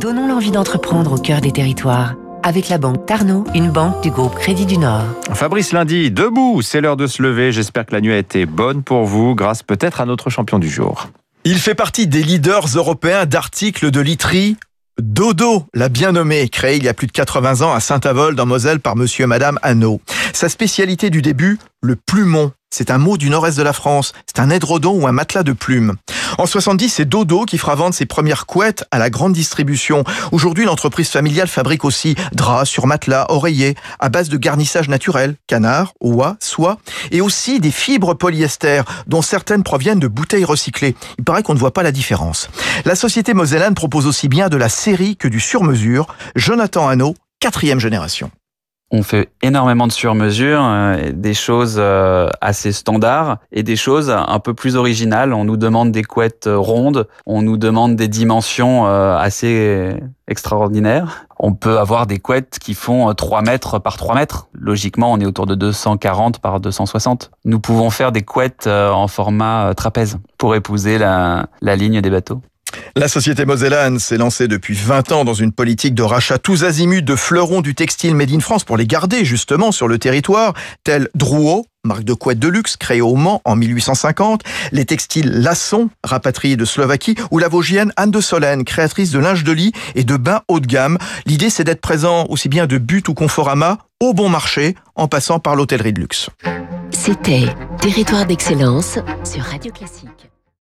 Donnons l'envie d'entreprendre au cœur des territoires. Avec la banque Tarno, une banque du groupe Crédit du Nord. Fabrice Lundi, debout, c'est l'heure de se lever. J'espère que la nuit a été bonne pour vous, grâce peut-être à notre champion du jour. Il fait partie des leaders européens d'articles de literie Dodo, la bien nommée, créée il y a plus de 80 ans à Saint-Avold en Moselle par monsieur et madame Hanot. Sa spécialité du début, le plumon. C'est un mot du nord-est de la France. C'est un édredon ou un matelas de plumes. En 70, c'est Dodo qui fera vendre ses premières couettes à la grande distribution. Aujourd'hui, l'entreprise familiale fabrique aussi draps sur matelas, oreillers, à base de garnissage naturel, canard, oie, soie, et aussi des fibres polyester, dont certaines proviennent de bouteilles recyclées. Il paraît qu'on ne voit pas la différence. La société mosellane propose aussi bien de la série que du sur-mesure. Jonathan Hanot, quatrième génération. On fait énormément de sur-mesure, euh, des choses euh, assez standards et des choses un peu plus originales. On nous demande des couettes euh, rondes, on nous demande des dimensions assez extraordinaires. On peut avoir des couettes qui font 3 mètres par 3 mètres. Logiquement, on est autour de 240 par 260. Nous pouvons faire des couettes en format trapèze pour épouser la, la ligne des bateaux. La société Mosellane s'est lancée depuis 20 ans dans une politique de rachat tous azimuts de fleurons du textile made in France pour les garder justement sur le territoire, tels Drouot, marque de couette de luxe créée au Mans en 1850, les textiles Lasson, rapatriés de Slovaquie, ou la Vosgienne Anne de Solène, créatrice de linge de lit et de bains haut de gamme. L'idée, c'est d'être présent aussi bien de But ou Conforama au bon marché, en passant par l'hôtellerie de luxe. C'était Territoire d'excellence sur Radio Classique.